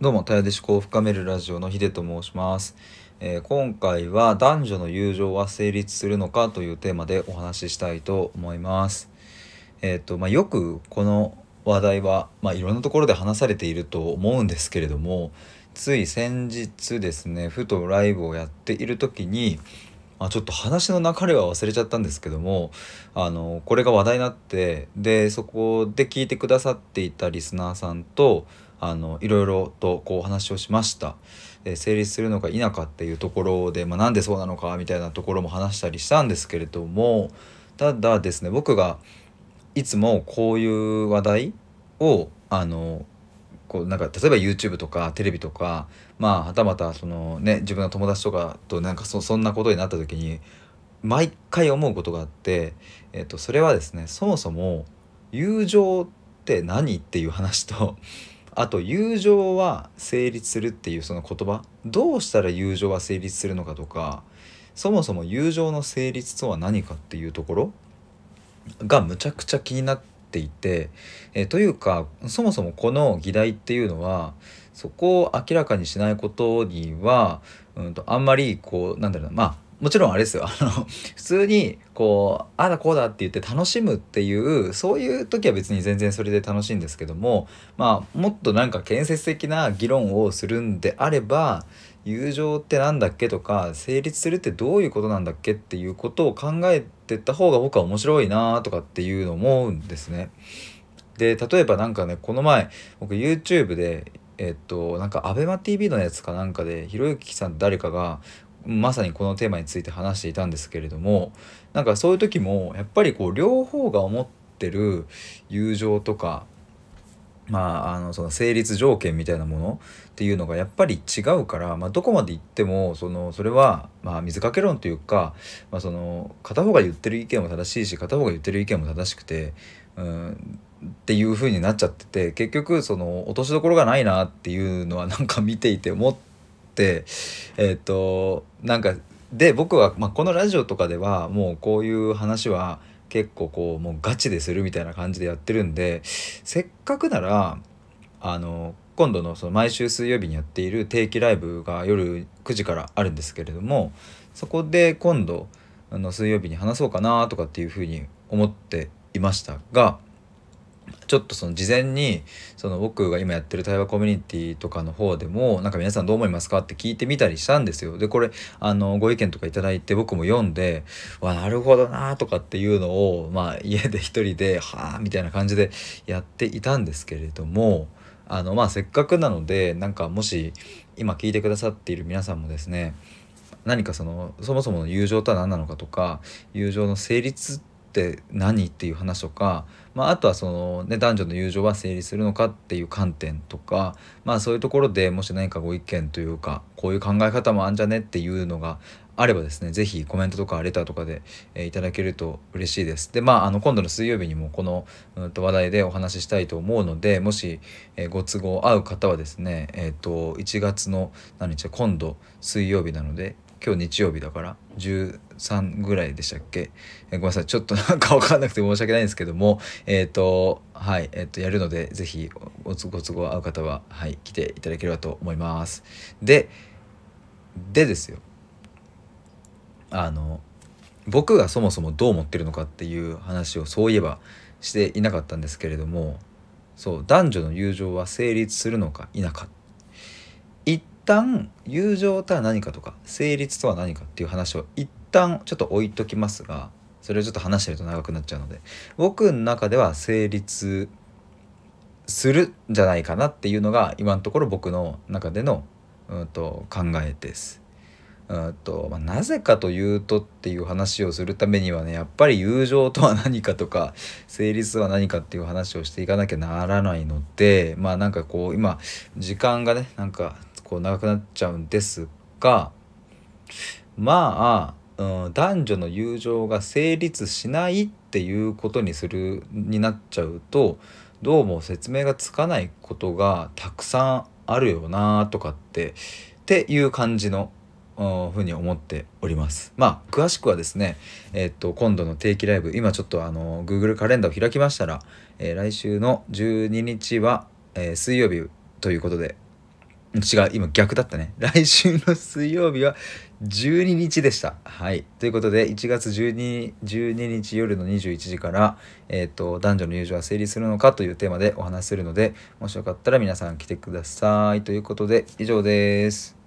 どうも、たやで思考を深めるラジオのヒデと申します、えー今回は男女の友情は成立するのかというテーマでお話ししたいと思います。えっ、と、まあ、よくこの話題は、まあ、いろんなところで話されていると思うんですけれども、つい先日ですね、ふとライブをやっている時に、まあちょっと話の流れは忘れちゃったんですけどもあのこれが話題になってでそこで聞いてくださっていたリスナーさんとあのいろいろとこう話をしました。で成立するのか否かっていうところで、まあ、なんでそうなのかみたいなところも話したりしたんですけれどもただですね僕がいつもこういう話題をあのこうなんか例えば YouTube とかテレビとかまあはたまたそのね自分の友達とかとなんかそそんなことになった時に毎回思うことがあって、えっとそれはですねそもそも友情って何っていう話とあと友情は成立するっていうその言葉。どうしたら友情は成立するのかとかそもそも友情の成立とは何かっていうところがむちゃくちゃ気になっていて、えというかそもそもこの議題っていうのはそこを明らかにしないことには、うん、とあんまりこうなんだろうなまあもちろんあれですよあの普通にこうあだこうだって言って楽しむっていうそういう時は別に全然それで楽しいんですけどもまあもっとなんか建設的な議論をするんであれば友情ってなんだっけとか成立するってどういうことなんだっけっていうことを考えてった方が僕は面白いなとかっていうのを思うんですね。で例えばなんかねこの前僕 YouTube でえっとなんか ABEMATV のやつかなんかでひろゆきさん誰かがまさにこのテーマについて話していたんですけれどもなんかそういう時もやっぱりこう両方が思ってる友情とかまあ、あのその成立条件みたいなものっていうのがやっぱり違うから、まあ、どこまで行ってもそのそれは、まあ、水かけ論というか、まあ、その片方が言ってる意見も正しいし片方が言ってる意見も正しくて、うん、っていう風になっちゃってて結局その落としどころがないなっていうのはなんか見ていて思ってえっ、となんかで僕は、まあ、このラジオとかではもうこういう話は結構こうもうガチでするみたいな感じでやってるんでせっかくならあの今度のその毎週水曜日にやっている定期ライブが夜9時からあるんですけれどもそこで今度あの水曜日に話そうかなとかっていうふうに思っていましたがちょっとその事前にその僕が今やってる対話コミュニティとかの方でもなんか皆さんどう思いますかって聞いてみたりしたんですよ。でこれあのご意見とかいただいて僕も読んでわなるほどなとかっていうのをまあ家で一人ではあみたいな感じでやっていたんですけれどもあのまあせっかくなのでなんかもし今聞いてくださっている皆さんもですね何かそのそもそもの友情とは何なのかとか友情の成立って何っていう話とか、まあ、あとはその、ね、男女の友情は成立するのかっていう観点とか、まあ、そういうところでもし何かご意見というかこういう考え方もあんじゃねっていうのがあればですね是非コメントとかレターとかで、えーいただけると嬉しいです。でまああの今度の水曜日にもこの、うん、と話題でお話ししたいと思うのでもし、えーご都合合う方はですねえっ、と1月の何日今度水曜日なので今日日曜日だから13ぐらいでしたっけ、えごめんなさい。ちょっとなんか分かんなくて申し訳ないんですけどもえっ、とはいえっ、とやるのでぜひご都合合う方ははい来ていただければと思います。ででですよ。あの僕がそもそもどう思ってるのかっていう話をそういえばしていなかったんですけれどもそう男女の友情は成立するのか否か一旦友情とは何かとか成立とは何かっていう話を一旦ちょっと置いときますがそれをちょっと話してると長くなっちゃうので僕の中では成立するんじゃないかなっていうのが今のところ僕の中での、うん、と考えです。うんとまあ、なぜかというとっていう話をするためにはねやっぱり友情とは何かとか成立は何かっていう話をしていかなきゃならないのでまあなんかこう今時間がねなんかこう長くなっちゃうんですがまあ、うん、男女の友情が成立しないっていうことにするになっちゃうとどうも説明がつかないことがたくさんあるよなとかってっていう感じのふうに思っております。まあ詳しくはですね、えっと今度の定期ライブ今ちょっとあの Google カレンダーを開きましたら、えー来週の12日は、えー水曜日ということで違う今逆だったね。来週の水曜日は12日でした。はい。ということで1月 12, 12日夜の21時から、えーと「男女の友情は成立するのか?」というテーマでお話しするのでもしよかったら皆さん来てください。ということで以上です。